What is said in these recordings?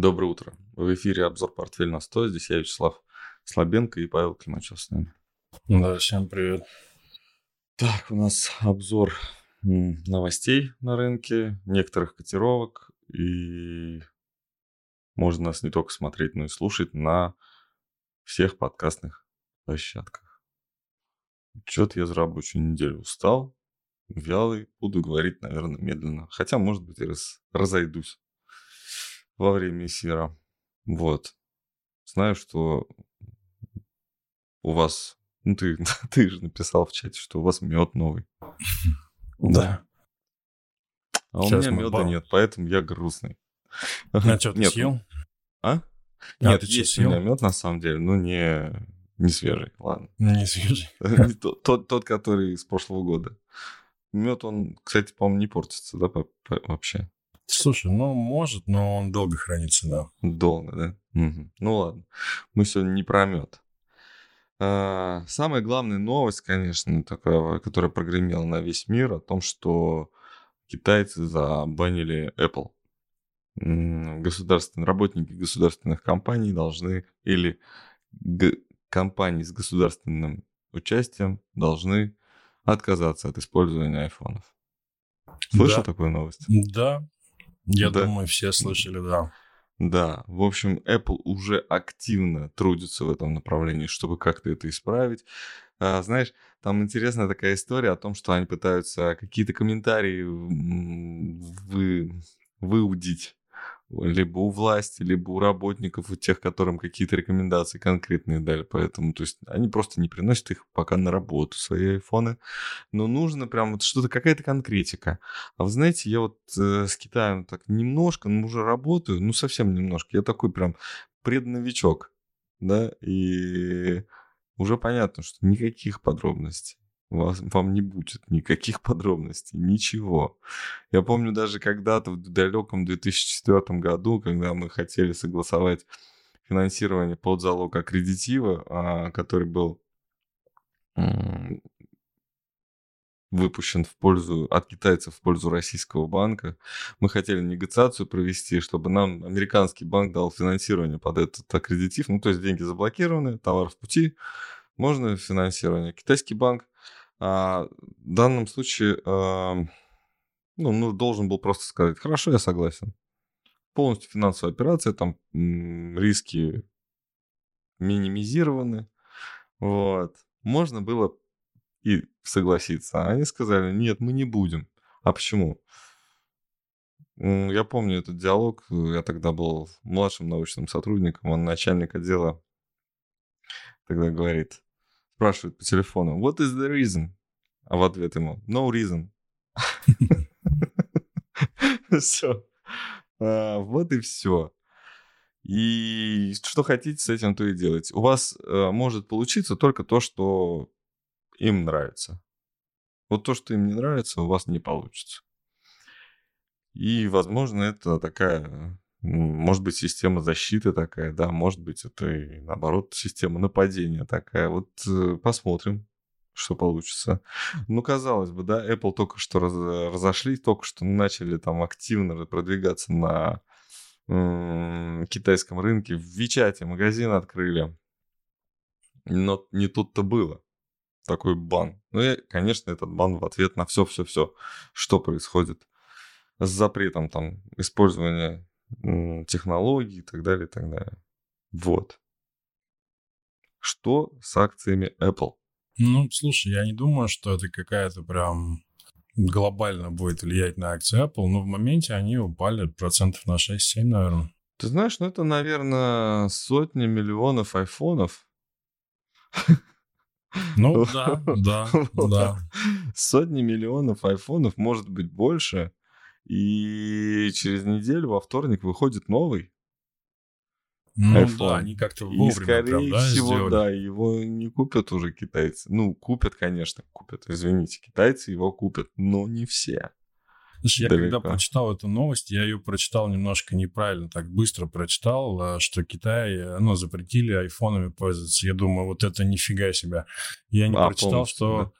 Доброе утро. В эфире обзор «Портфель на 100». Здесь я, Вячеслав Слабенко и Павел Климачев с нами. Да, всем привет. Так, у нас обзор новостей на рынке, некоторых котировок. И можно нас не только смотреть, но и слушать на всех подкастных площадках. Что-то я за рабочую неделю устал, вялый, буду говорить, наверное, медленно. Хотя, может быть, и раз, разойдусь во время эфира. Вот. Знаю, что у вас... Ну, ты, ты же написал в чате, что у вас мед новый. Да. А у меня меда нет, поэтому я грустный. А что, ты нет, съел? А? а нет, есть у меня мед, на самом деле, но не, не свежий, ладно. Не свежий. тот, тот, тот, который с прошлого года. Мед, он, кстати, по-моему, не портится, да, вообще? Слушай, ну, может, но он долго хранится, да. Долго, да? Угу. Ну, ладно. Мы сегодня не про мед. А, самая главная новость, конечно, такая, которая прогремела на весь мир, о том, что китайцы забанили Apple. Государственные работники государственных компаний должны, или компании с государственным участием должны отказаться от использования айфонов. Слышал да. такую новость? Да, я да. думаю, все слышали, да. Да, в общем, Apple уже активно трудится в этом направлении, чтобы как-то это исправить. А, знаешь, там интересная такая история о том, что они пытаются какие-то комментарии вы, выудить либо у власти, либо у работников, у тех, которым какие-то рекомендации конкретные дали. Поэтому, то есть, они просто не приносят их пока на работу, свои айфоны. Но нужно прям вот что-то, какая-то конкретика. А вы знаете, я вот э, с Китаем так немножко, ну, уже работаю, ну, совсем немножко. Я такой прям предновичок, да, и уже понятно, что никаких подробностей вас, вам не будет никаких подробностей, ничего. Я помню даже когда-то в далеком 2004 году, когда мы хотели согласовать финансирование под залог аккредитива, а, который был выпущен в пользу, от китайцев в пользу российского банка. Мы хотели негациацию провести, чтобы нам американский банк дал финансирование под этот аккредитив. Ну, то есть деньги заблокированы, товар в пути, можно финансирование. Китайский банк а, в данном случае а, ну, ну, должен был просто сказать, хорошо, я согласен. Полностью финансовая операция, там риски минимизированы. Вот. Можно было и согласиться. А они сказали, нет, мы не будем. А почему? Я помню этот диалог. Я тогда был младшим научным сотрудником. Он начальник отдела тогда говорит, спрашивает по телефону, what is the reason? А в ответ ему, no reason. Все. А, вот и все. И что хотите с этим, то и делать. У вас э, может получиться только то, что им нравится. Вот то, что им не нравится, у вас не получится. И, возможно, это такая может быть, система защиты такая, да, может быть, это и наоборот система нападения такая. Вот э, посмотрим, что получится. Ну, казалось бы, да, Apple только что раз, разошлись, только что начали там активно продвигаться на м- китайском рынке. В Вичате магазин открыли. Но не тут-то было. Такой бан. Ну и, конечно, этот бан в ответ на все-все-все, что происходит с запретом там использования технологий и так далее, и так далее. Вот. Что с акциями Apple? Ну, слушай, я не думаю, что это какая-то прям глобально будет влиять на акции Apple, но в моменте они упали процентов на 6-7, наверное. Ты знаешь, ну это, наверное, сотни миллионов айфонов. Ну да, да, да. Сотни миллионов айфонов, может быть, больше. И через неделю во вторник выходит новый. Ну iPhone. да, они как-то вовремя И, скорее прям, да, всего, сделали. да, его не купят уже китайцы. Ну, купят, конечно, купят. Извините, китайцы его купят, но не все. Слушай, я Далеко. когда прочитал эту новость, я ее прочитал немножко неправильно, так быстро прочитал, а, что Китай, э, ну, запретили айфонами пользоваться. Я думаю, вот это нифига себе. Я не а, прочитал, что... Да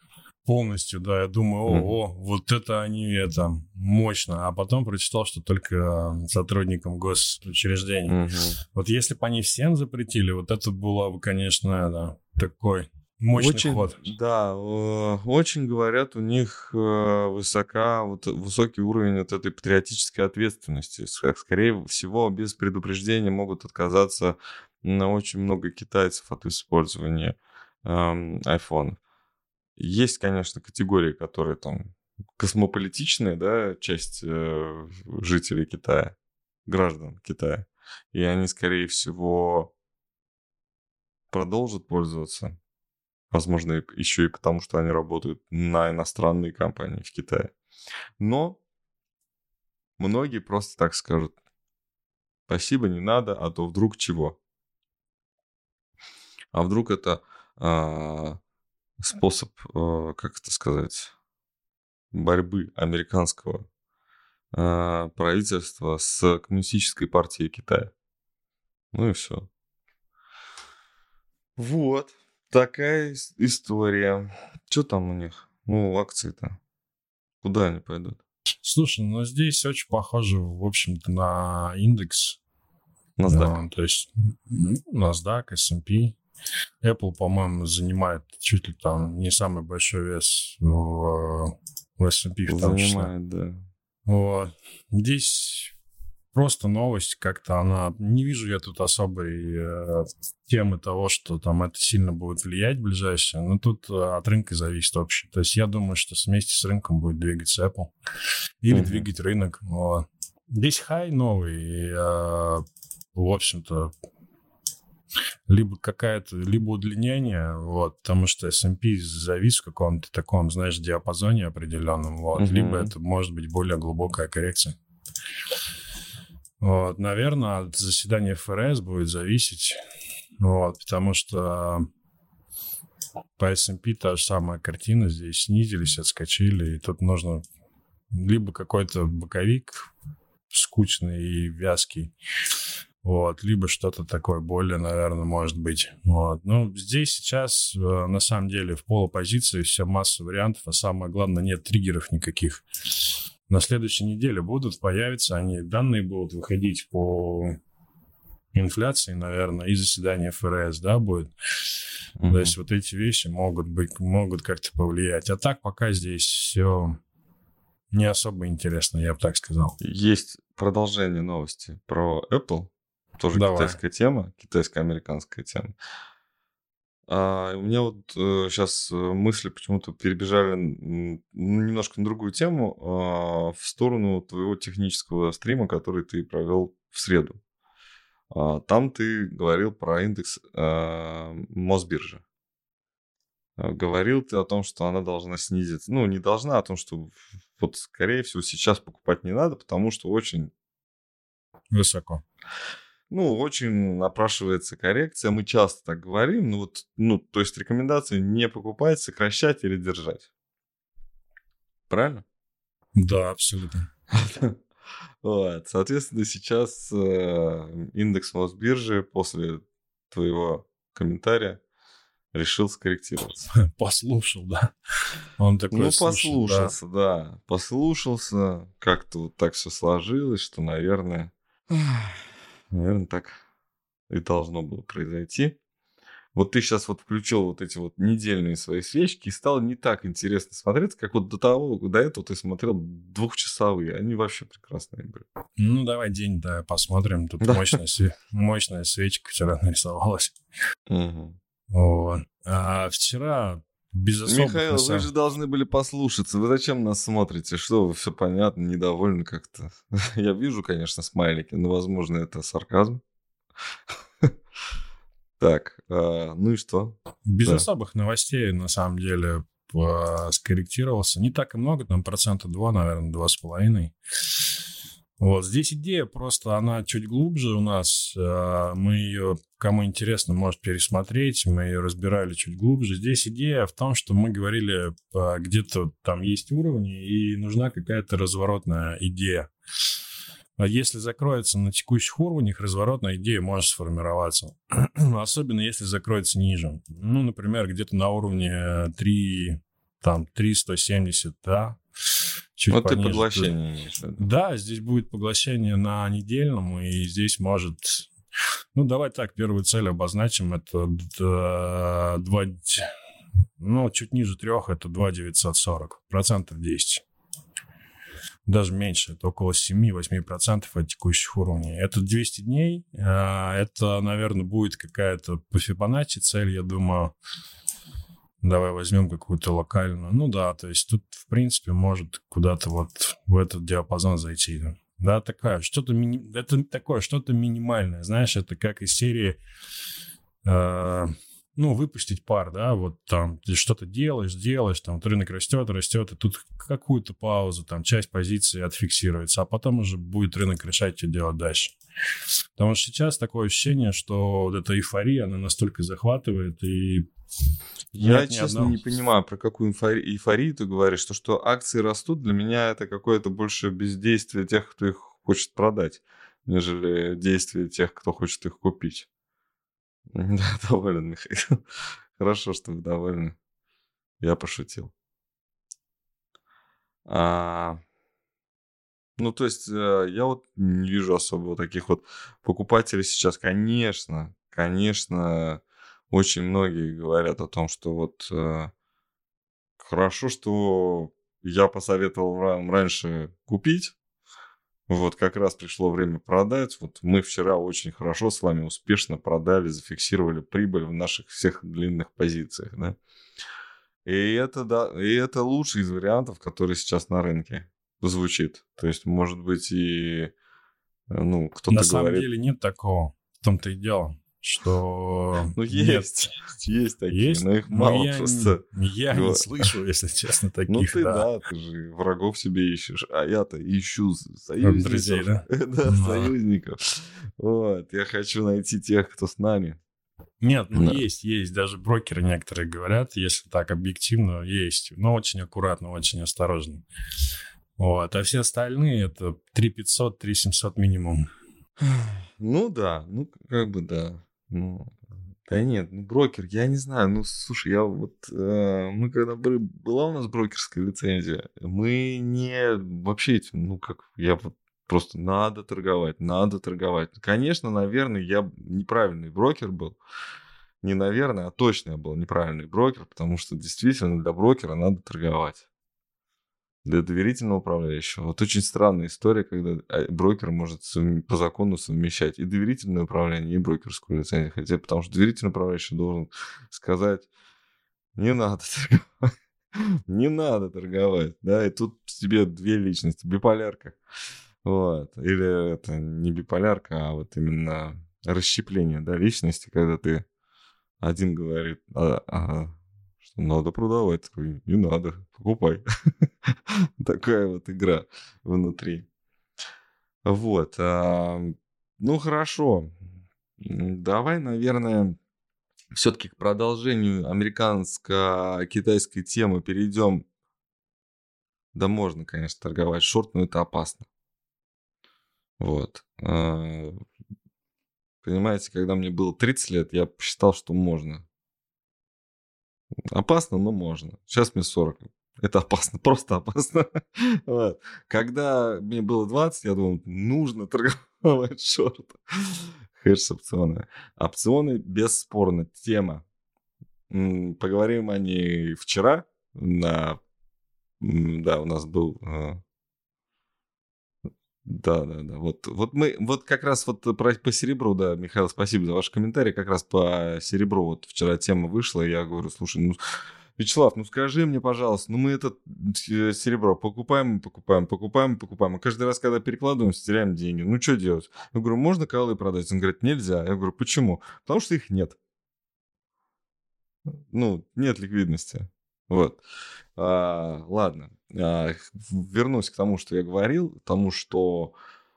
полностью, да, я думаю, о, о, вот это они, это мощно, а потом прочитал, что только сотрудникам госучреждений. Вот если бы они всем запретили, вот это было бы, конечно, это, такой мощный очень, ход. Да, э, очень говорят, у них э, высока, вот, высокий уровень вот этой патриотической ответственности. Скорее всего, без предупреждения могут отказаться на очень много китайцев от использования эм, айфонов. Есть, конечно, категории, которые там космополитичная, да, часть э, жителей Китая, граждан Китая. И они, скорее всего, продолжат пользоваться. Возможно, еще и потому, что они работают на иностранные компании в Китае. Но многие просто так скажут, спасибо, не надо, а то вдруг чего. А вдруг это а, способ, а, как это сказать, борьбы американского а, правительства с коммунистической партией Китая. Ну и все. Вот. Такая ис- история. Что там у них? Ну, акции-то. Куда они пойдут? Слушай, ну здесь очень похоже, в общем-то, на индекс. NASDAQ. Ну, то есть NASDAQ, S&P. Apple, по-моему, занимает чуть ли там не самый большой вес в, в S&P в том числе. Занимает, да. Вот. Здесь просто новость, как-то она... Не вижу я тут особой э, темы того, что там это сильно будет влиять в ближайшее. Но тут э, от рынка зависит вообще. То есть я думаю, что вместе с рынком будет двигаться Apple. Или Мгм. двигать рынок. Вот. Здесь хай новый. И, э, в общем-то, либо какая-то, либо удлинение, вот, потому что S&P завис в каком-то таком, знаешь, диапазоне определенном, вот, Мгм. либо это может быть более глубокая коррекция. Вот, наверное, от заседания ФРС будет зависеть, вот, потому что по S&P та же самая картина, здесь снизились, отскочили, и тут нужно либо какой-то боковик скучный и вязкий, вот, либо что-то такое более, наверное, может быть. Вот. Ну, здесь сейчас, э, на самом деле, в полупозиции вся масса вариантов, а самое главное, нет триггеров никаких. На следующей неделе будут, появятся они, данные будут выходить по инфляции, наверное, и заседание ФРС, да, будет. Мгм. То есть вот эти вещи могут быть, могут как-то повлиять. А так пока здесь все не особо интересно, я бы так сказал. Есть продолжение новости про Apple. Тоже Давай. китайская тема, китайско-американская тема. А, у меня вот сейчас мысли почему-то перебежали немножко на другую тему, а, в сторону твоего технического стрима, который ты провел в среду. А, там ты говорил про индекс а, Мосбиржи. А, Говорил ты о том, что она должна снизиться. Ну, не должна, о том, что вот, скорее всего, сейчас покупать не надо, потому что очень Высоко. Ну, очень напрашивается коррекция. Мы часто так говорим. Ну, вот, ну, то есть рекомендации не покупать, сокращать или держать. Правильно? Да, абсолютно. Вот. Соответственно, сейчас э, индекс Мосбиржи после твоего комментария решил скорректироваться. Послушал, да. Он такой, ну, «Слушай, да, послушался, да. Послушался. Как-то вот так все сложилось, что, наверное, наверное, так и должно было произойти. Вот ты сейчас вот включил вот эти вот недельные свои свечки, и стало не так интересно смотреть, как вот до того, до этого ты смотрел двухчасовые. Они вообще прекрасные были. Ну, давай день, да, посмотрим. Тут Да. мощная, све- мощная свечка вчера нарисовалась. Мгм. Вот. А вчера без особых... Михаил, вы самом- же должны были послушаться. Вы зачем нас смотрите? Что вы все понятно, недовольны как-то? Я вижу, конечно, смайлики, но, возможно, это сарказм. Так, а, ну и что? Без Да. особых новостей, на самом деле, скорректировался. Не так и много, там процента 2, наверное, два с половиной. Вот, здесь идея просто, она чуть глубже у нас. Э, Мы ее, кому интересно, может пересмотреть. Мы ее разбирали чуть глубже. Здесь идея в том, что мы говорили, э, где-то там есть уровни, и нужна какая-то разворотная идея. А Если закроется на текущих уровнях, разворотная идея может сформироваться. Особенно если закроется ниже. Ну, например, где-то на уровне 3 там 3,170, да. Чуть вот пониже. ты поглощение имеешь Да, здесь будет поглощение на недельном, и здесь может... Ну, давай так, первую цель обозначим. Это 2... Ну, чуть ниже трех, это 2,940. Процентов 10 даже меньше, это около 7-8% от текущих уровней. Это 200 дней, а, это, наверное, будет какая-то по Фибоначчи цель, я думаю, давай возьмем какую-то локальную. Ну да, то есть тут, в принципе, может куда-то вот в этот диапазон зайти. Да, такая, что-то мини... это такое, что-то минимальное, знаешь, это как из серии э, ну, выпустить пар, да, вот там ты что-то делаешь, делаешь, там вот рынок растет, растет, и тут какую-то паузу, там часть позиции отфиксируется, а потом уже будет рынок решать, что делать дальше. Потому что сейчас такое ощущение, что вот эта эйфория, она настолько захватывает, и я, Нет, честно, не понимаю, про какую эйфорию, эйфорию ты говоришь. То, что акции растут, для меня это какое-то больше бездействие тех, кто их хочет продать, нежели действие тех, кто хочет их купить. Да, доволен, Михаил. Хорошо, что вы довольны. Я пошутил. А, ну, то есть, э, я вот не вижу особо таких вот покупателей сейчас. Конечно, конечно, очень многие говорят о том, что вот э, хорошо, что я посоветовал вам раньше купить, вот как раз пришло время продать. Вот мы вчера очень хорошо с вами успешно продали, зафиксировали прибыль в наших всех длинных позициях, да. И это, да, и это лучший из вариантов, который сейчас на рынке звучит. То есть, может быть, и э, ну, кто-то На самом деле нет такого. В том-то и дело что... Ну, есть, есть такие, есть? но их мало я, просто. Я не слышу, если честно, таких, Ну, ты, да. ты же врагов себе ищешь, а я-то ищу союзников. Друзей, да? да, союзников. Вот, я хочу найти тех, кто с нами. Нет, ну да. есть, есть. Даже брокеры некоторые говорят, если так объективно, есть. Но очень аккуратно, очень осторожно. Вот. А все остальные это 3500, 3700 минимум. Ну да, ну как бы да. Ну, да нет, ну брокер, я не знаю, ну слушай, я вот, э, мы когда были, была у нас брокерская лицензия, мы не вообще, ну как, я вот просто надо торговать, надо торговать. Конечно, наверное, я неправильный брокер был, не наверное, а точно я был неправильный брокер, потому что действительно для брокера надо торговать для доверительного управляющего. Вот очень странная история, когда а, брокер может по закону совмещать и доверительное управление, и брокерскую лицензию. Хотя потому что доверительный управляющий должен сказать, не надо торговать. Не надо торговать, да, и тут тебе две личности, биполярка, вот, или это не биполярка, а вот именно расщепление, да, личности, когда ты один говорит, а, а, надо продавать, такой, не надо, покупай. Такая вот игра внутри. Вот. Ну, хорошо. Давай, наверное, все-таки к продолжению американско-китайской темы перейдем. Да можно, конечно, торговать шорт, но это опасно. Вот. А, понимаете, когда мне было 30 лет, я посчитал, что можно. Опасно, но можно. Сейчас мне 40. Это опасно, просто опасно. вот. Когда мне было 20, я думал, нужно торговать шорт. Хэш опционы. Опционы бесспорно тема. Поговорим о ней вчера. На... Да, у нас был а, да, да, да. Вот, вот мы, вот как раз вот про, по серебру, да, Михаил, спасибо за ваш комментарий. Как раз по серебру вот вчера тема вышла, и я говорю, слушай, ну, Вячеслав, ну скажи мне, пожалуйста, ну мы это э, серебро покупаем, покупаем, покупаем, покупаем, а каждый раз, когда перекладываем, теряем деньги. Ну что делать? Я говорю, можно колы продать? Он говорит, нельзя. Я говорю, почему? Потому что их нет. Ну, нет ликвидности. Вот. А, ладно. А, вернусь к тому, что я говорил, тому, что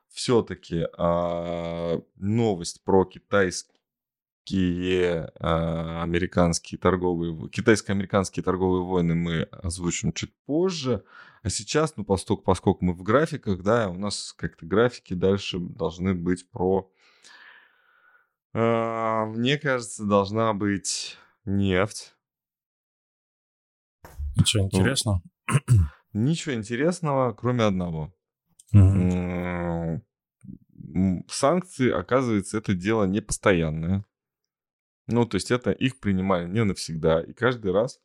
все-таки а, новость про китайские а, американские торговые, китайско-американские торговые войны мы озвучим чуть позже. А сейчас, ну, поскольку, поскольку мы в графиках, да, у нас как-то графики дальше должны быть про... Мне кажется, должна быть нефть Ничего интересного? Ничего интересного, кроме одного. М, Санкции, оказывается, это дело не постоянное. Ну, то есть это их принимали не навсегда. И каждый раз,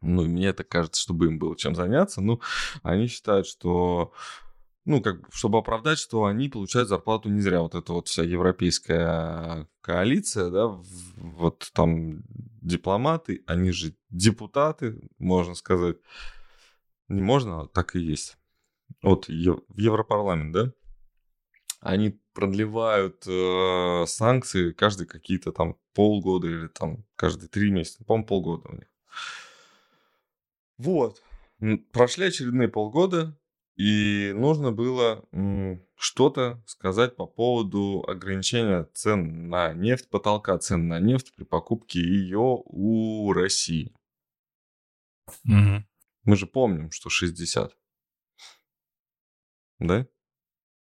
ну, мне это кажется, чтобы им было чем заняться, ну, они считают, что, ну, как бы, чтобы оправдать, что они получают зарплату не зря. Вот эта вот вся европейская коалиция, да, вот там дипломаты, они же депутаты, можно сказать. Не можно, а так и есть. Вот в Европарламент, да? Они продлевают э, санкции каждые какие-то там полгода или там каждые три месяца. По-моему, полгода у них. Вот. Прошли очередные полгода, и нужно было что-то сказать по поводу ограничения цен на нефть, потолка цен на нефть при покупке ее у России. Мгм. Мы же помним, что 60. Да?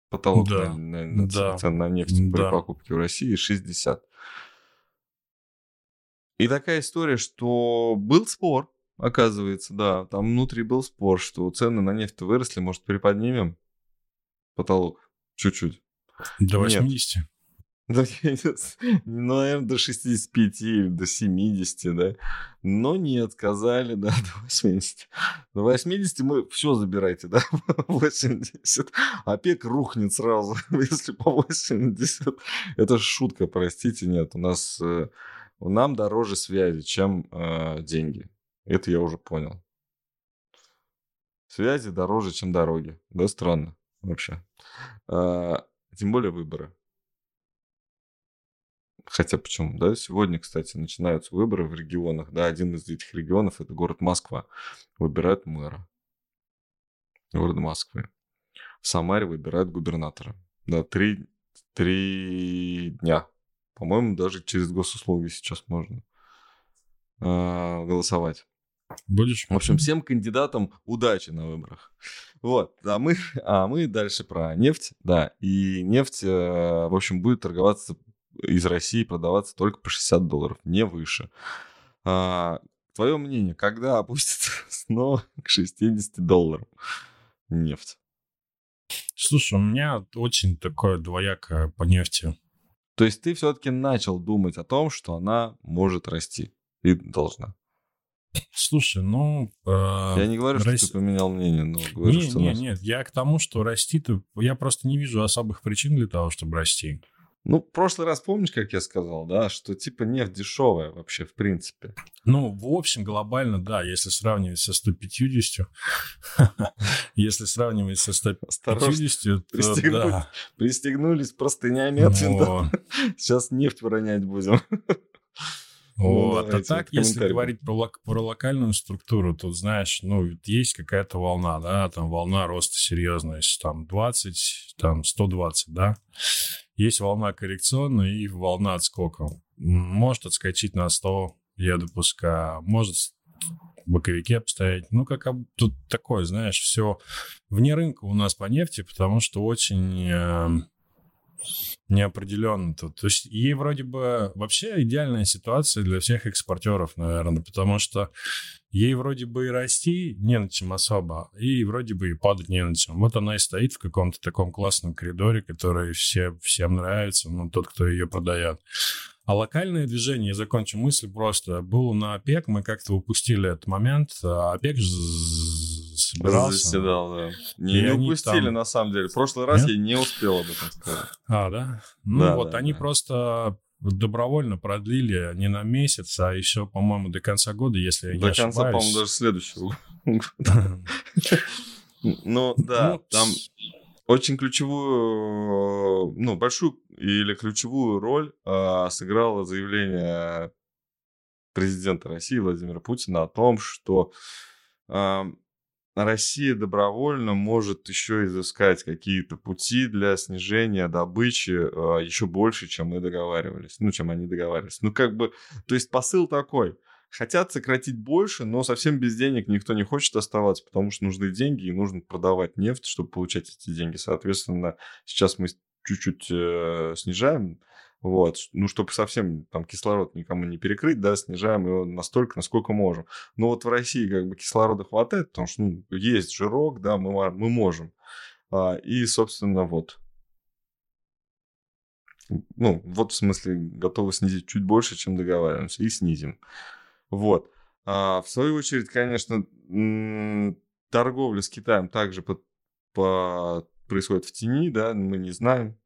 Потолок Да, на, на- да, цен на нефть при да. покупке в России 60. И такая история, что был спор, оказывается, да, там внутри был спор, что цены на нефть выросли, может, приподнимем потолок чуть-чуть. До Нет. 80. Да, я не с- ну, наверное, до 65 или до 70, да. Но нет, сказали, да, до 80. До 80 мы все забирайте, да, 80. ОПЕК рухнет сразу, если по 80. Это шутка, простите, нет. У нас, э, нам дороже связи, чем э, деньги. Это я уже понял. Связи дороже, чем дороги. Да, странно вообще. А, Тем более выборы. Хотя почему, да? Сегодня, кстати, начинаются выборы в регионах, да, один из этих регионов это город Москва. Выбирают мэра города Москвы. В Самаре выбирают губернатора. Да, три, три дня. По-моему, даже через госуслуги сейчас можно а, голосовать. Будешь? В общем, всем кандидатам удачи на выборах. Вот, а мы, а мы дальше про нефть, да. И нефть, э, в общем, будет торговаться из России, продаваться только по 60 долларов, не выше. А, твое мнение, когда опустится снова к 60 долларам нефть? Слушай, у меня очень такое двоякое по нефти. То есть ты все-таки начал думать о том, что она может расти и должна. Слушай, ну... э, Я не говорю, что Рос- ты поменял мнение, но говорю, Не, что не, нас- нет, я к тому, что расти-то... Я просто не вижу особых причин для того, чтобы расти. Ну, в прошлый раз помнишь, как я сказал, да, что типа нефть дешевая вообще, в принципе. Ну, в общем, глобально, да, если сравнивать со 150, если сравнивать со 150, Осторожно, то да. пристегнулись простынями от. Сейчас нефть выронять будем. Ну, Вот. а так, если говорить про, лок- про локальную структуру, то, знаешь, ну, есть какая-то волна, да, там волна роста серьезная, там 20, там 120, да. Есть волна коррекционная и волна отскока. Может отскочить на 100, я допускаю, может в боковике обстоять. Ну, как тут такое, знаешь, все вне рынка у нас по нефти, потому что очень эм, неопределенно тут. То есть ей вроде бы вообще идеальная ситуация для всех экспортеров, наверное, потому что ей вроде бы и расти не на чем особо, и вроде бы и падать не на чем. Вот она и стоит в каком-то таком классном коридоре, который все, всем нравится, ну, тот, кто ее продает. А локальное движение, я закончу мысль просто, было на ОПЕК, мы как-то упустили этот момент, а ОПЕК ж- собирался. Заседал, да. Не, не упустили, там- на самом деле. В прошлый раз Нет? я не успел об этом сказать. А, да? Ну Да, вот, да, они да. просто добровольно продлили не на месяц, а еще, по-моему, до конца года, если я До не конца, ошибаюсь. по-моему, даже следующего года. Ну, да, Ну, там очень ключевую, ну, большую или ключевую роль а, сыграло заявление президента России Владимира Путина о том, что а, Россия добровольно может еще изыскать какие-то пути для снижения добычи а, еще больше, чем мы договаривались, ну, чем они договаривались. Ну, как бы, то есть посыл такой. Хотят сократить больше, но совсем без денег никто не хочет оставаться, потому что нужны деньги и нужно продавать нефть, чтобы получать эти деньги. Соответственно, сейчас мы чуть-чуть э, снижаем Вот, ну, чтобы совсем там кислород никому не перекрыть, да, снижаем его настолько, насколько можем. Но вот в России как бы кислорода хватает, потому что ну, есть жирок, да, мы, мы можем. А, и, собственно, вот. Ну, вот в смысле, готовы снизить чуть больше, чем договариваемся, и снизим. Вот. А, в свою очередь, конечно, торговля с Китаем также по, по, происходит в тени, да, мы не знаем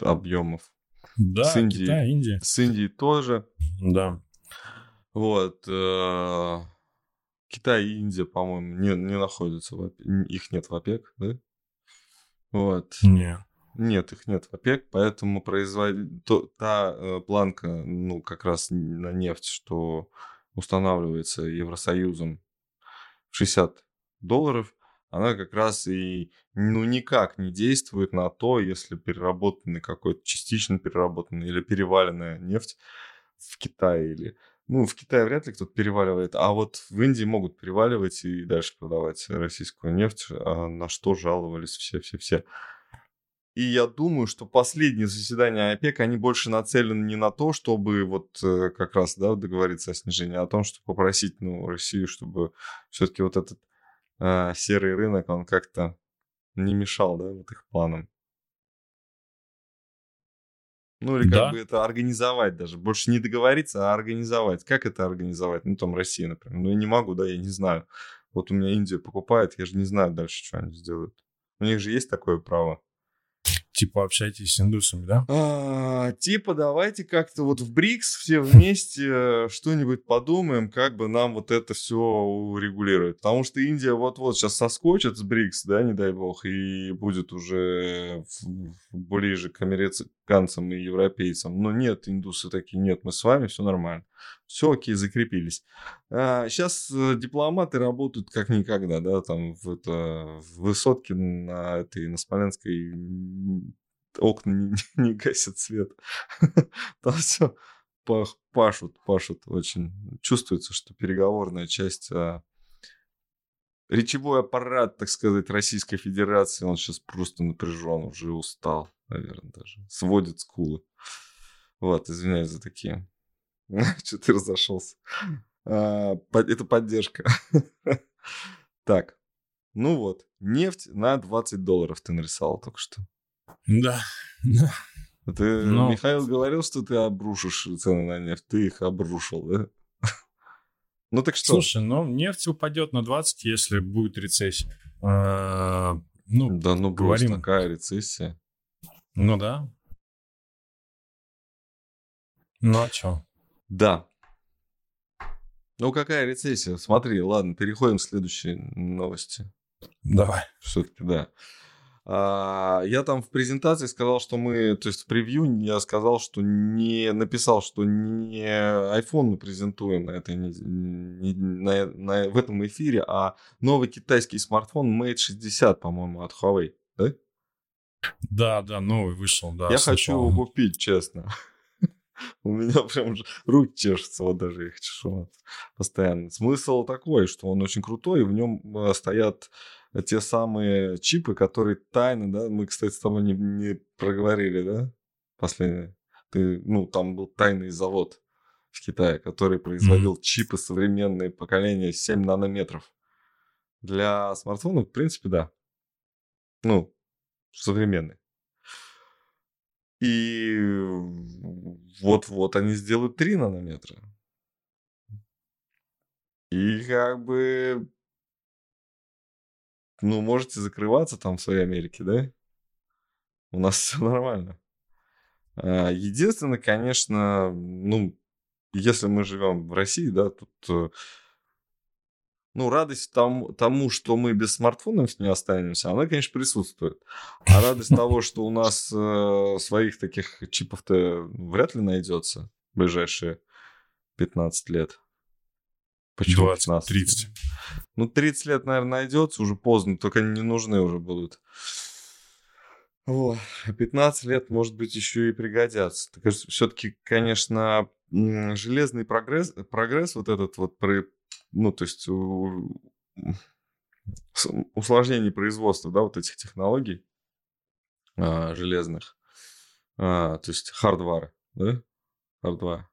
объемов. Да, с Индией, Китай, Индия. С Индией тоже. Да. Вот. Э, Китай и Индия, по-моему, не, не находятся, в, их нет в ОПЕК, да? Вот. Нет. Нет, их нет в ОПЕК, поэтому производ... То, та э, планка, ну, как раз на нефть, что устанавливается Евросоюзом в 60 долларов, она как раз и ну никак не действует на то, если переработанный какой-то частично переработанный или переваленная нефть в Китае или ну, в Китае вряд ли кто-то переваливает, а вот в Индии могут переваливать и дальше продавать российскую нефть, а на что жаловались все-все-все. И я думаю, что последние заседания ОПЕК, они больше нацелены не на то, чтобы вот э, как раз да, договориться о снижении, а о том, чтобы попросить ну, Россию, чтобы все-таки вот этот э, серый рынок, он как-то не мешал, да, вот их планам. Ну, или как да. бы это организовать даже. Больше не договориться, а организовать. Как это организовать? Ну, там Россия, например. Ну, я не могу, да, я не знаю. Вот у меня Индия покупает, я же не знаю дальше, что они сделают. У них же есть такое право. Типа общайтесь с индусами, да? А, типа давайте как-то вот в БРИКС все вместе что-нибудь подумаем, как бы нам вот это все урегулировать. Потому что Индия вот-вот сейчас соскочит с БРИКС, да, не дай бог, и будет уже ближе к американцам и европейцам. Но нет, индусы такие, нет, мы с вами, все нормально. Все окей, закрепились. А, сейчас э, дипломаты работают как никогда, да, там в, это, в высотке на этой, на Смоленской окна не, не гасят свет. Там все пашут, пашут очень. Чувствуется, что переговорная часть а, речевой аппарат, так сказать, Российской Федерации, он сейчас просто напряжен, уже устал, наверное, даже. Сводит скулы. Вот, извиняюсь за такие Что ты разошелся? А, это поддержка. Так, ну вот, нефть на 20 долларов ты нарисовал только что. Да. Ты, Но... Михаил говорил, что ты обрушишь цены на нефть. Ты их обрушил, да? Ну так что? Слушай, ну нефть упадет на 20, если будет рецессия. А, ну, да, ну говорим. такая рецессия. Ну да. Ну а что? Да. Ну, какая рецессия? Смотри, ладно, переходим к следующей новости. Давай. Все-таки, да. А, я там в презентации сказал, что мы, то есть в превью я сказал, что не написал, что не iPhone мы презентуем на этой не, не, на, на, в этом эфире, а новый китайский смартфон Mate 60, по-моему, от Huawei, да? Да, да, новый вышел, да. Я хочу его купить, честно. У меня прям руки чешутся, вот даже их чешу постоянно. Смысл такой, что он очень крутой, и в нем э, стоят те самые чипы, которые тайны, да, мы, кстати, с тобой не, не проговорили, да, последнее. Ты, ну, там был тайный завод в Китае, который производил mm-hmm. чипы современные поколения 7 нанометров. Для смартфонов, в принципе, да. Ну, современный. И вот-вот они сделают 3 нанометра. И как бы... Ну, можете закрываться там в своей Америке, да? У нас все нормально. А, единственное, конечно, ну, если мы живем в России, да, тут э, ну, радость тому, тому, что мы без смартфонов не останемся, она, конечно, присутствует. А радость того, что у нас э, своих таких чипов-то вряд ли найдется в ближайшие 15 лет. Почему 20, 15? 30. Ну, 30 лет, наверное, найдется, уже поздно, только они не нужны уже будут. Вот. 15 лет, может быть, еще и пригодятся. Так все-таки, конечно, железный прогресс, прогресс вот этот вот ну, то есть усложнение производства, да, вот этих технологий а, железных, А, то есть хардвары, да? Хардвар.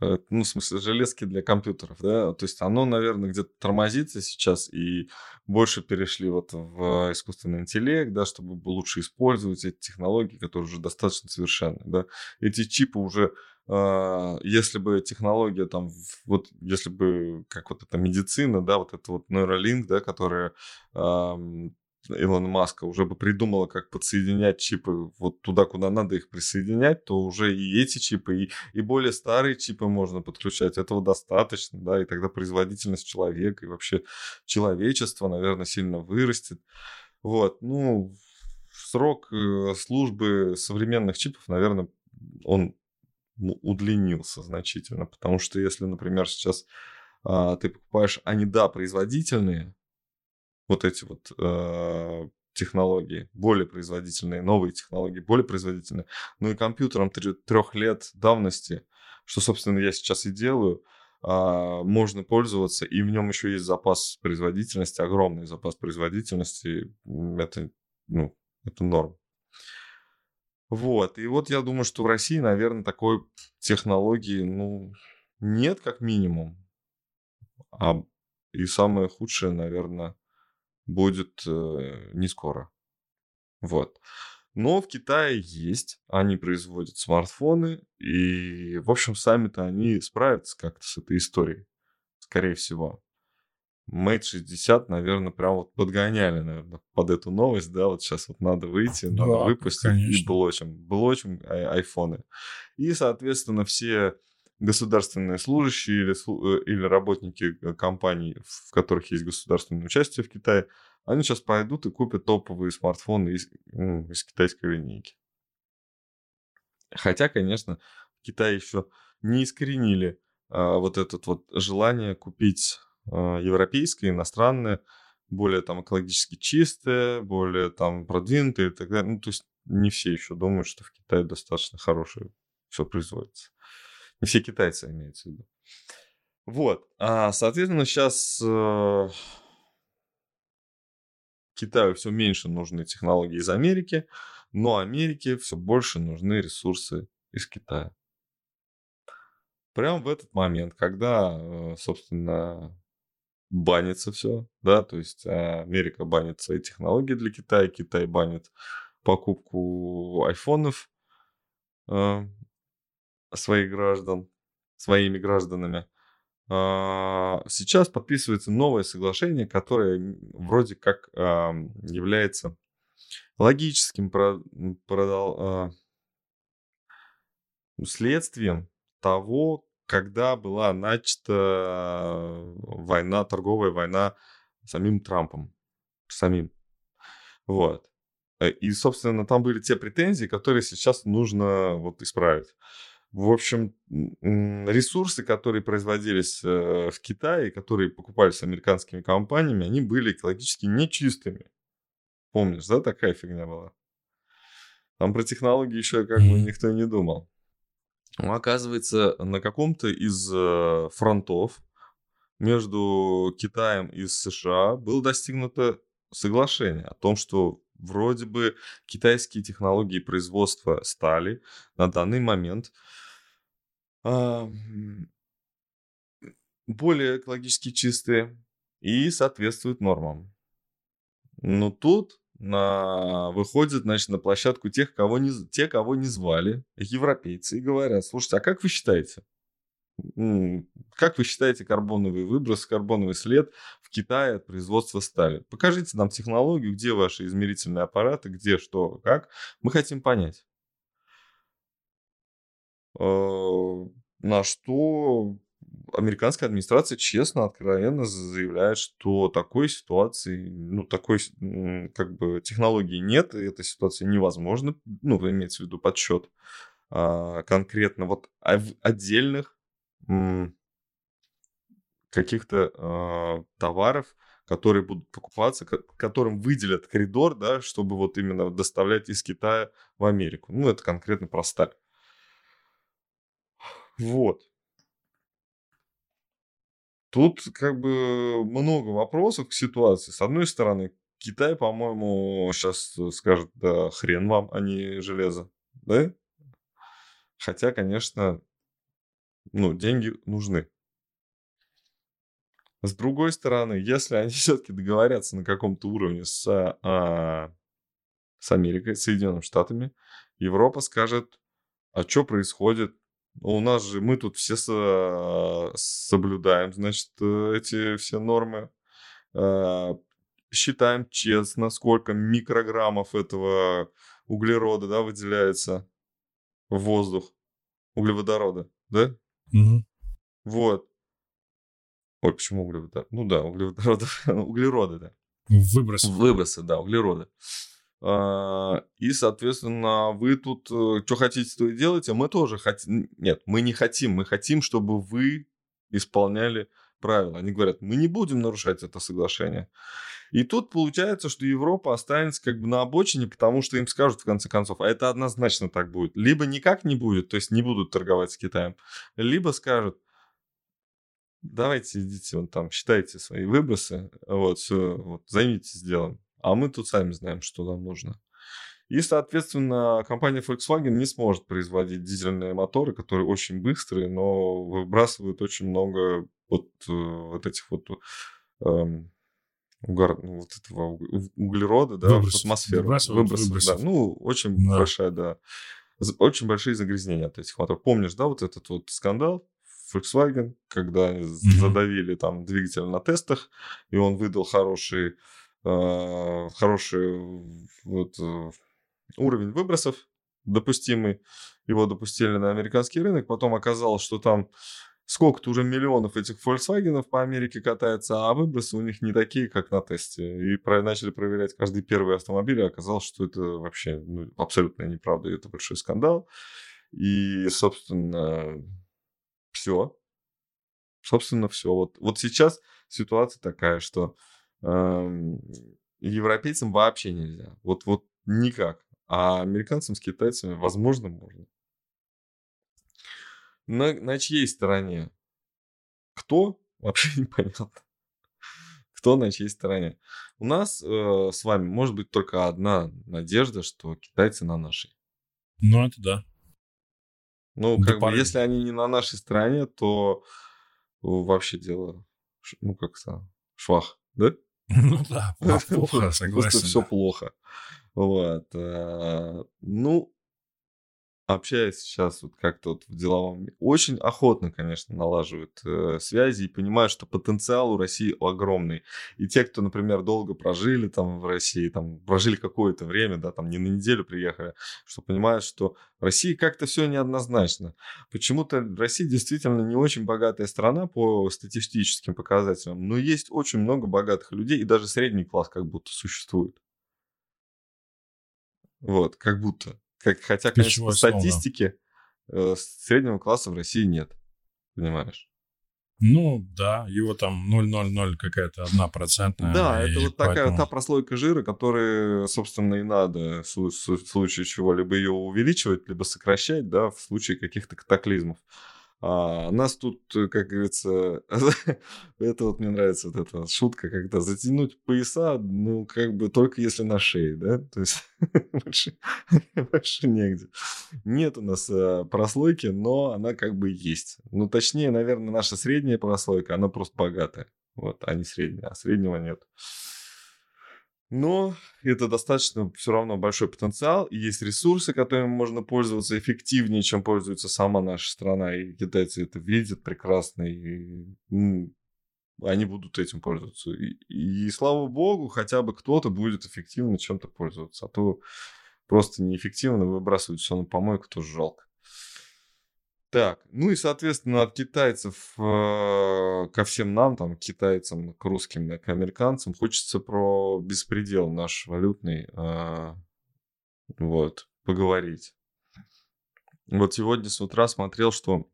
Э, ну, в смысле, железки для компьютеров, да, то есть оно, наверное, где-то тормозится сейчас, и больше перешли вот в искусственный интеллект, да, чтобы лучше использовать эти технологии, которые уже достаточно совершенны, да. Эти чипы уже, если бы технология там, вот если бы, как вот эта медицина, да, вот это вот Neuralink, да, которая Илона Маска уже бы придумала, как подсоединять чипы вот туда, куда надо их присоединять, то уже и эти чипы, и, и более старые чипы можно подключать. Этого достаточно, да, и тогда производительность человека и вообще человечество, наверное, сильно вырастет. Вот, ну, срок э, службы современных чипов, наверное, он удлинился значительно, потому что если, например, сейчас а, ты покупаешь, они, да, производительные, вот эти вот э, технологии, более производительные, новые технологии, более производительные. Ну и компьютером трех лет давности, что, собственно, я сейчас и делаю, э, можно пользоваться, и в нем еще есть запас производительности, огромный запас производительности. Это, ну, это норм. Вот, и вот я думаю, что в России, наверное, такой технологии, ну, нет как минимум. А, и самое худшее, наверное, будет э, не скоро. Вот. Но в Китае есть, они производят смартфоны, и, в общем, сами-то они справятся как-то с этой историей, скорее всего. Mate 60, наверное, прям вот подгоняли, наверное, под эту новость, да, вот сейчас вот надо выйти, да, надо выпустить конечно. и блочим, блочим айфоны. И, соответственно, все государственные служащие или, э, или работники э, компаний, в которых есть государственное участие в Китае, они сейчас пойдут и купят топовые смартфоны из, ну, из китайской линейки. Хотя, конечно, в Китае еще не искоренили а, вот это вот желание купить а, европейское, иностранное, более там экологически чистое, более там продвинутое и так далее. Ну, то есть не все еще думают, что в Китае достаточно хорошее все производится. Не все китайцы имеются в виду. Вот. А, соответственно, сейчас э, Китаю все меньше нужны технологии из Америки, но Америке все больше нужны ресурсы из Китая. Прямо в этот момент, когда, э, собственно, банится все, да, то есть э, Америка банит свои технологии для Китая, Китай банит покупку айфонов, своих граждан, своими гражданами. А, сейчас подписывается новое соглашение, которое вроде как является логическим а, следствием того, когда была начата война, торговая война самим Трампом. Самим. Вот. Э, и, собственно, там были те претензии, которые сейчас нужно вот исправить. В общем, ресурсы, которые производились э, в Китае, которые покупались американскими компаниями, они были экологически нечистыми. Помнишь, да, такая фигня была? Там про технологии еще как бы никто не думал. Оказывается, на каком-то из э, фронтов между Китаем и США было достигнуто соглашение о том, что вроде бы китайские технологии производства стали на данный момент более экологически чистые и соответствуют нормам. Но тут на, выходят, значит, на площадку тех, кого не, те, кого не звали, европейцы, и говорят, слушайте, а как вы считаете? Как вы считаете карбоновый выброс, карбоновый след в Китае от производства стали? Покажите нам технологию, где ваши измерительные аппараты, где что, как. Мы хотим понять. Э, на что американская администрация честно, откровенно заявляет, что такой ситуации, ну, такой как бы технологии нет, и эта ситуация невозможна, ну, имеется в виду подсчет а, конкретно вот отдельных каких-то а, товаров, которые будут покупаться, которым выделят коридор, да, чтобы вот именно доставлять из Китая в Америку. Ну, это конкретно про сталь. Вот. Тут как бы много вопросов к ситуации. С одной стороны, Китай, по-моему, сейчас скажет, да хрен вам, а не железо. Да? Хотя, конечно, ну, деньги нужны. С другой стороны, если они все-таки договорятся на каком-то уровне с, а, с Америкой, Соединенными Штатами, Европа скажет, а что происходит? У нас же мы тут все со- соблюдаем, значит, э, эти все нормы. А, считаем честно, сколько микрограммов этого углерода, да, выделяется в воздух, углеводорода, да? Мгм. Вот. Ой, почему углеводород? Ну да, углеводороды, углероды, да. Выброс. Выбросы, да, углероды. А, И, соответственно, вы тут что хотите, то и делаете, мы тоже хотим. Нет, мы не хотим, мы хотим, чтобы вы исполняли правила. Они говорят, мы не будем нарушать это соглашение. И тут получается, что Европа останется как бы на обочине, потому что им скажут в конце концов, а это однозначно так будет. Либо никак не будет, то есть не будут торговать с Китаем, либо скажут, давайте идите вон там, считайте свои выбросы, вот, все, вот, займитесь делом. А мы тут сами знаем, что нам нужно. И, соответственно, компания Volkswagen не сможет производить дизельные моторы, которые очень быстрые, но выбрасывают очень много вот, э, вот этих вот эм, угар, ну, вот этого уг- углерода, да, в Выбросов. атмосферу. Выбрасывают Выбросов, выбросов. да. Ну, очень Да. большая, да. Очень большие загрязнения от этих моторов. Помнишь, да, вот этот вот скандал Volkswagen, когда Мгм. задавили там двигатель на тестах, и он выдал хороший, э, хороший вот, э, уровень выбросов допустимый. Его допустили на американский рынок. Потом оказалось, что там сколько-то уже миллионов этих Volkswagen по Америке катается, а выбросы у них не такие, как на тесте. И про- начали проверять каждый первый автомобиль, и оказалось, что это вообще ну, абсолютно неправда, и это большой скандал. И, собственно, все. Собственно, все. Вот, вот сейчас ситуация такая, что европейцам вообще нельзя. Вот, вот никак. А американцам с китайцами, возможно, можно. На, на чьей стороне? Кто? Вообще непонятно. Кто на чьей стороне? У нас э, с вами может быть только одна надежда, что китайцы на нашей. Ну, это да. Ну, как бы, поры. если они не на нашей стороне, то вообще дело, ну, как-то швах, да? Ну да, плохо, Просто согласен. все да. плохо. Вот. э, Ну, общаясь сейчас вот как-то вот в деловом... Очень охотно, конечно, налаживают э, связи и понимают, что потенциал у России огромный. И те, кто, например, долго прожили там в России, там прожили какое-то время, да, там не на неделю приехали, что понимают, что в России как-то все неоднозначно. Почему-то Россия действительно не очень богатая страна по статистическим показателям, но есть очень много богатых людей, и даже средний класс как будто существует. Вот, как будто. Как, хотя, конечно, по статистике э, среднего класса в России нет. Понимаешь? Ну, да, его там 0,00 какая-то одна процентная. Да, это вот такая поэтому- та прослойка жира, которая, собственно, и надо в случае чего либо ее увеличивать, либо сокращать, да, в случае каких-то катаклизмов. А нас тут, э, как говорится, это вот мне нравится вот эта шутка, когда затянуть пояса, ну, как бы только если на шее, да, то есть больше, больше негде. Нет у нас э, прослойки, но она как бы есть. Ну, точнее, наверное, наша средняя прослойка, она просто богатая. Вот, а не средняя, а среднего нет. Но это достаточно все равно большой потенциал, и есть ресурсы, которыми можно пользоваться эффективнее, чем пользуется сама наша страна, и китайцы это видят прекрасно, и м, они будут этим пользоваться. И, и слава богу, хотя бы кто-то будет эффективно чем-то пользоваться, а то просто неэффективно выбрасывать все на помойку, тоже жалко. Так, ну и, соответственно, от китайцев э, ко всем нам, там, к китайцам, к русским, к американцам, хочется про беспредел наш валютный, э, вот, поговорить. Вот сегодня с утра смотрел, что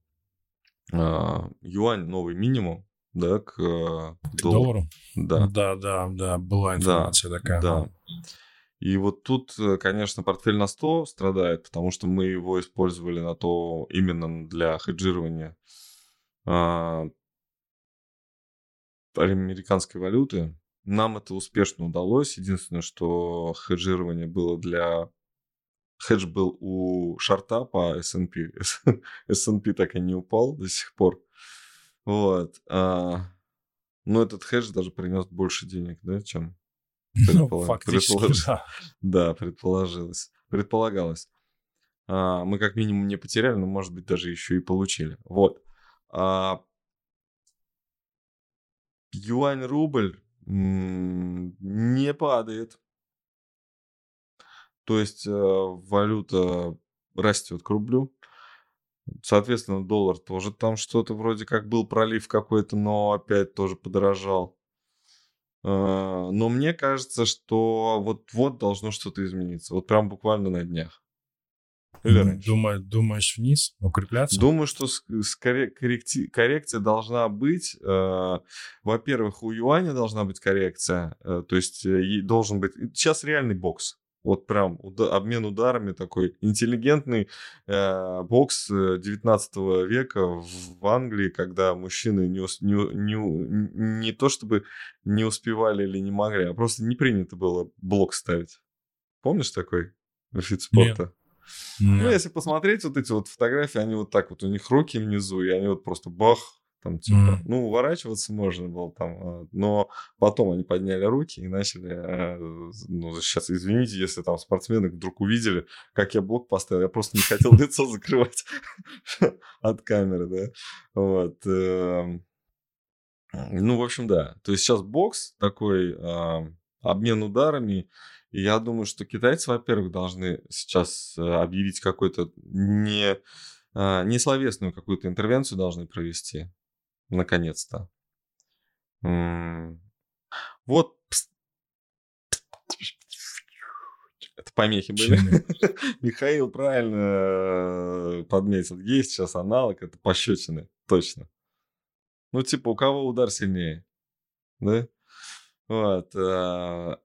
э, юань новый минимум, да, к, э, К доллару. доллару? Да, да, да, да, была информация такая. да. И вот тут, э, конечно, портфель на 100 страдает, потому что мы его использовали на то именно для хеджирования а, американской валюты. Нам это успешно удалось. Единственное, что хеджирование было для хедж был у шарта по S&P. S&P так и не упал до сих пор. Вот. А, но этот хедж даже принес больше денег, да, чем ну, фактически, предполож... да. Да, предположилось. Предполагалось. А, мы как минимум не потеряли, но, может быть, даже еще и получили. Вот. А, юань-рубль не падает. То есть э, валюта растет к рублю. Соответственно, доллар тоже там что-то вроде как был пролив какой-то, но опять тоже подорожал. Э, но мне кажется, что вот-вот должно что-то измениться. Вот прям буквально на днях. Или раньше. Думаю, думаешь вниз, укрепляться? Думаю, что скорее корректи... коррекция должна быть. Э, во-первых, у юаня должна быть коррекция. Э, то есть э, должен быть... Сейчас реальный бокс. Вот прям уда- обмен ударами такой интеллигентный э, бокс 19 века в Англии, когда мужчины не, не, не, не то чтобы не успевали или не могли, а просто не принято было блок ставить. Помнишь такой вид спорта? Нет. Ну, если посмотреть вот эти вот фотографии, они вот так вот, у них руки внизу, и они вот просто бах, там типа, mm. ну, уворачиваться можно было там, а, но потом они подняли руки и начали, э, ну, сейчас, извините, если там спортсмены вдруг увидели, как я блок поставил, я просто не хотел лицо закрывать от камеры, да, вот. Эм. Ну, в общем, да, то есть сейчас бокс такой, обмен ударами, и я думаю, что китайцы, во-первых, должны сейчас э, объявить какой-то не, а, не словесную какую-то интервенцию должны провести. Наконец-то. Вот. Это помехи были. Михаил правильно э, подметил. Есть сейчас аналог, это пощечины. Точно. Ну, типа, у кого удар сильнее? Да? Вот. А,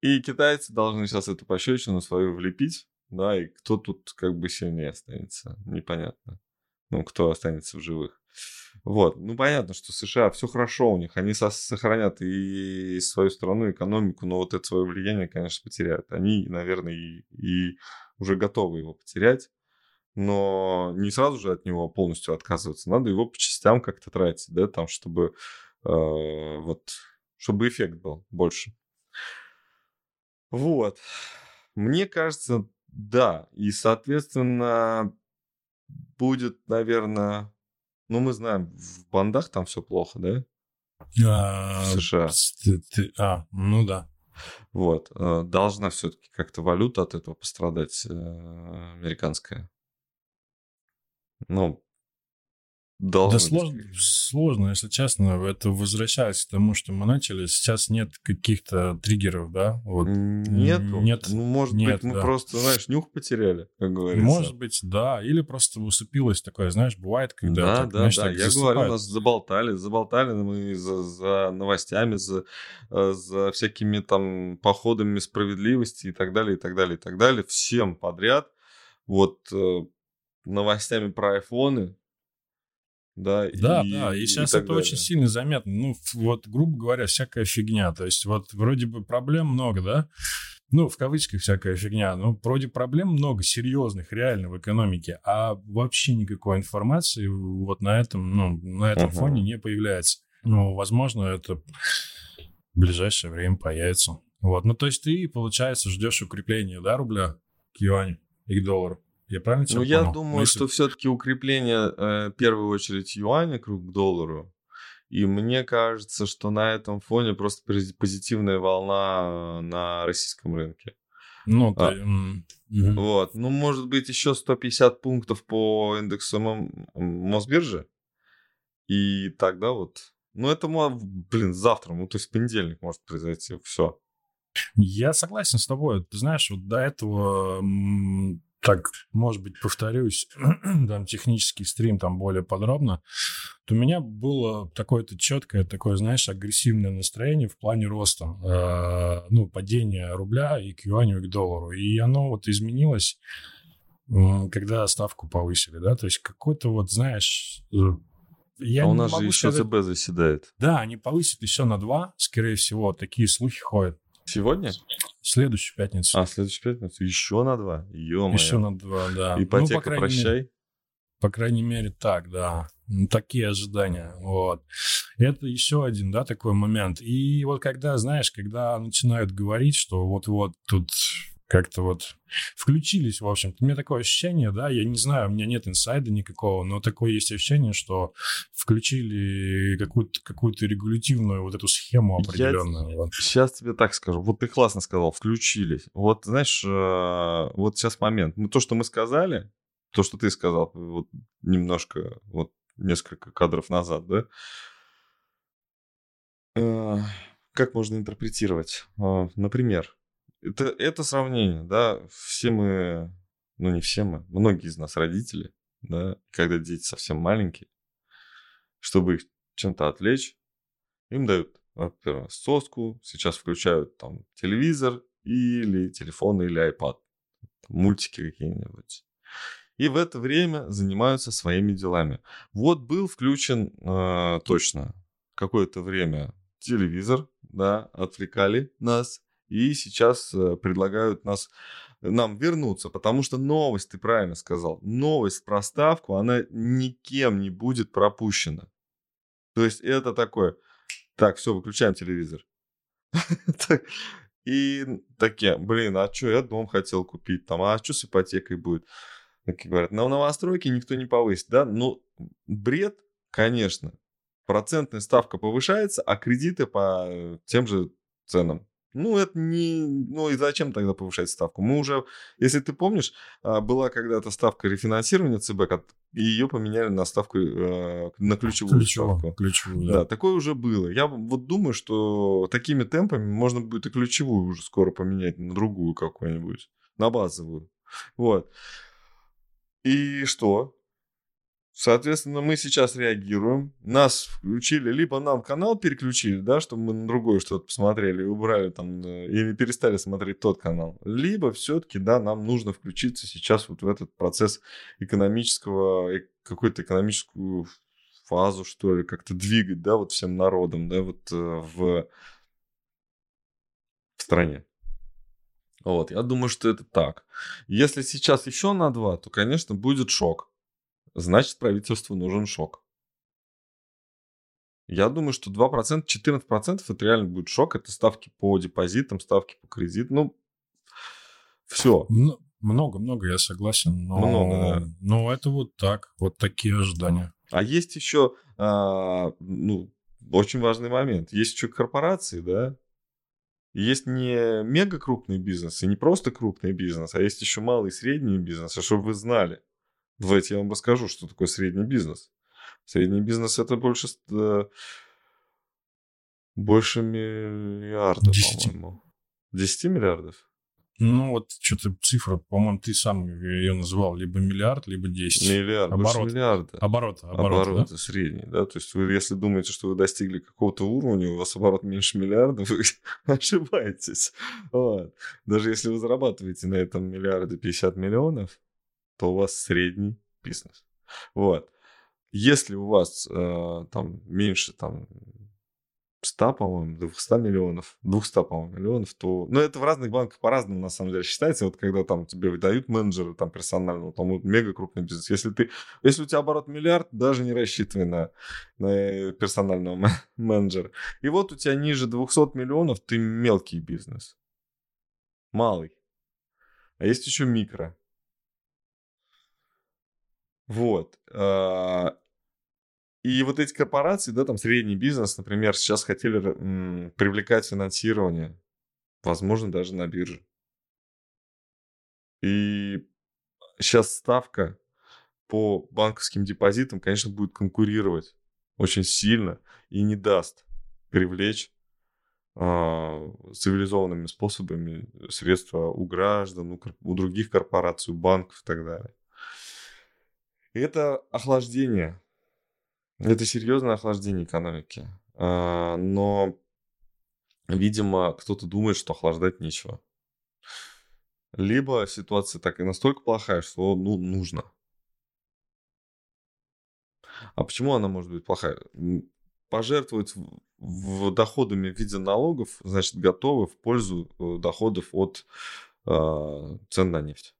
и китайцы должны сейчас эту пощечину свою влепить, да, и кто тут как бы сильнее останется, непонятно. Ну, кто останется в живых. Вот, ну понятно, что США все хорошо у них, они со- сохранят и свою страну, экономику, но вот это свое влияние, конечно, потеряют. Они, наверное, и, и уже готовы его потерять, но не сразу же от него полностью отказываться, надо его по частям как-то тратить, да, там, чтобы э, вот, чтобы эффект был больше. Вот. Мне кажется, да. И, соответственно, будет, наверное... Ну, мы знаем, в бандах там все плохо, да? А, в США. А, ну да. Вот. Э, должна все-таки как-то валюта от этого пострадать, э, американская. Ну, Должно да сложно, сложно, если честно. Это возвращаясь к тому, что мы начали. Сейчас нет каких-то триггеров, да? Вот. Нет. Нет. Ну, может нет, быть, мы да. просто, знаешь, нюх потеряли, как говорится. Может быть, да. Или просто усыпилось такое, знаешь, бывает, когда... Да, так, да, знаешь, да. Так Я засыпает. говорю, нас заболтали. Заболтали мы за, за новостями, за, э, за всякими там походами справедливости и так далее, и так далее, и так далее. Всем подряд. Вот э, новостями про айфоны, да, да, и, да, и сейчас и это далее. очень сильно заметно. Ну, вот, грубо говоря, всякая фигня. То есть, вот вроде бы проблем много, да? Ну, в кавычках всякая фигня. Ну, вроде проблем много, серьезных, реально в экономике, а вообще никакой информации вот на этом, ну, на этом uh-huh. фоне не появляется. Ну, возможно, это в ближайшее время появится. Вот, ну, то есть ты, получается, ждешь укрепления, да, рубля к юаню и к доллару? Я правильно тебя Ну, понял? я думаю, Мысль... что все-таки укрепление, э, в первую очередь, юаня к доллару. И мне кажется, что на этом фоне просто позитивная волна на российском рынке. Ну, а, ты... Вот. Ну, может быть, еще 150 пунктов по индексу Мосбиржи. И тогда вот... Ну, это, блин, завтра, ну, то есть в понедельник может произойти все. Я согласен с тобой. Ты знаешь, вот до этого так, может быть, повторюсь, там технический стрим там более подробно, то у меня было такое-то четкое, такое, знаешь, агрессивное настроение в плане роста, э, ну, падения рубля и к юаню, и к доллару. И оно вот изменилось, э, когда ставку повысили, да, то есть какой-то вот, знаешь... Э, я а у нас же еще сказать... ЦБ заседает. Да, они повысят еще на 2, скорее всего, такие слухи ходят. Сегодня? Следующую пятницу. А, следующую пятницу? Еще на два? ё Еще на два, да. Ипотека, ну, по прощай? Мере, по крайней мере, так, да. Ну, такие ожидания, вот. Это еще один, да, такой момент. И вот когда, знаешь, когда начинают говорить, что вот-вот тут как-то вот включились, в общем-то. У меня такое ощущение, да, я не знаю, у меня нет инсайда никакого, но такое есть ощущение, что включили какую-то какую регулятивную вот эту схему определенную. Я вот. сейчас тебе так скажу, вот ты классно сказал, включились. Вот, знаешь, э, вот сейчас момент. Ну, то, что мы сказали, то, что ты сказал, вот немножко, вот несколько кадров назад, да, э, как можно интерпретировать? Э, например, это, это сравнение, да, все мы, ну не все мы, многие из нас родители, да, когда дети совсем маленькие, чтобы их чем-то отвлечь, им дают, во-первых, соску, сейчас включают там телевизор или телефон или iPad, мультики какие-нибудь. И в это время занимаются своими делами. Вот был включен э, точно какое-то время телевизор, да, отвлекали нас, и сейчас э, предлагают нас нам вернуться, потому что новость, ты правильно сказал, новость про ставку, она никем не будет пропущена. То есть это такое, так, все, выключаем телевизор. И такие, блин, а что, я дом хотел купить, там, а что с ипотекой будет? Такие говорят, на новостройки никто не повысит, да? Ну, бред, конечно. Процентная ставка повышается, а кредиты по э, тем же ценам ну, это не... Ну, и зачем тогда повышать ставку? Мы уже, если ты помнишь, а, была когда-то ставка рефинансирования ЦБ, и ее поменяли на ставку, э, на ключевую Ключево, ставку. Ключевую, да. Да, такое уже было. Я вот думаю, что такими темпами можно будет и ключевую уже скоро поменять на другую какую-нибудь, на базовую. Вот. И что? Соответственно, мы сейчас реагируем. Нас включили, либо нам канал переключили, да, чтобы мы на другой что-то посмотрели убрали там, э, или перестали смотреть тот канал. Либо все-таки, да, нам нужно включиться сейчас вот в этот процесс экономического, э, какую-то экономическую фазу, что ли, как-то двигать, да, вот всем народом, да, вот э, в, в стране. Вот, я думаю, что это так. Если сейчас еще на два, то, конечно, будет шок значит правительству нужен шок. Я думаю, что 2%, 14% это реально будет шок. Это ставки по депозитам, ставки по кредитам. Ну, все. Много-много, я согласен. Но, Много, да. но это вот так, вот такие ожидания. А есть еще, а, ну, очень важный момент. Есть еще корпорации, да, есть не мега крупный бизнес и не просто крупный бизнес, а есть еще малый и средний бизнес, а чтобы вы знали. Давайте я вам расскажу, что такое средний бизнес. Средний бизнес это больше, э, больше миллиарда, 10. по-моему. 10 миллиардов? Ну, вот что-то цифра, по-моему, ты сам ее называл, либо миллиард, либо 10. Миллиард, оборот. миллиарда. Оборот, оборот, оборот да? средний, да, то есть вы, если думаете, что вы достигли какого-то уровня, у вас оборот меньше миллиарда, вы ошибаетесь. Вот. Даже если вы зарабатываете на этом миллиарде 50 миллионов, то у вас средний бизнес. Вот. Если у вас э, там меньше там 100, по-моему, 200 миллионов, 200, по-моему, миллионов, то... Ну, это в разных банках по-разному, на самом деле, считается. Вот когда там тебе выдают менеджера там персонального, там вот мега крупный бизнес. Если ты... Если у тебя оборот миллиард, даже не рассчитывай на, на персонального менеджера. И вот у тебя ниже 200 миллионов, ты мелкий бизнес. Малый. А есть еще микро. Вот. А, и вот эти корпорации, да, там средний бизнес, например, сейчас хотели привлекать финансирование, возможно, даже на бирже. И сейчас ставка по банковским депозитам, конечно, будет конкурировать очень сильно и не даст привлечь э, цивилизованными способами средства у граждан, у других корпораций, у банков и так далее. Это охлаждение. Это серьезное охлаждение экономики. А, но, видимо, кто-то думает, что охлаждать нечего. Либо ситуация так и настолько плохая, что ну, нужно. А почему она может быть плохая? пожертвовать в доходами в виде налогов, значит, готовы в пользу э, доходов от э, цен на нефть.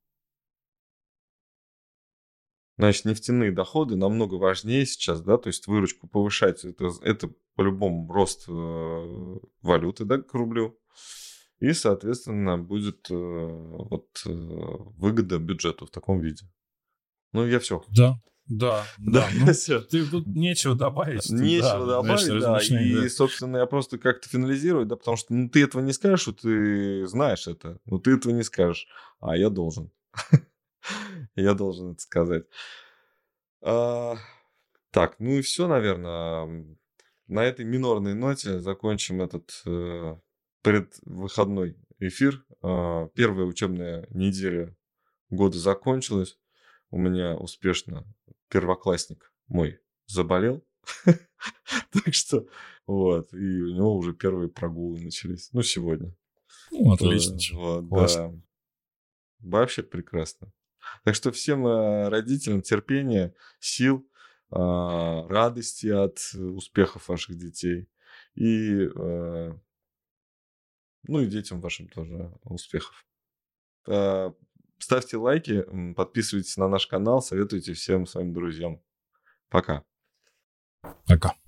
Значит, нефтяные доходы намного важнее сейчас, да, то есть выручку повышать, это, это по-любому рост э, валюты, да, к рублю. И, соответственно, будет э, вот э, выгода бюджету в таком виде. Ну, я все. Да, да, да. Ну, ты тут нечего добавить. Нечего да, добавить, знаешь, да. И, да. собственно, я просто как-то финализирую, да, потому что ну, ты этого не скажешь, ты знаешь это, но ты этого не скажешь, а я должен. я должен это сказать. А, так, ну и все, наверное. На этой минорной ноте закончим этот э, предвыходной эфир. Э, первая учебная неделя года закончилась. У меня успешно первоклассник мой заболел. Так что вот, и у него уже первые прогулы начались. Ну, сегодня. Ну, отлично. Вот, да. Вообще прекрасно. Так что всем э, родителям терпения, сил, а, радости от успехов ваших детей. И, э, ну и детям вашим тоже успехов. Ставьте лайки, подписывайтесь на наш канал, советуйте всем своим друзьям. Пока. Пока.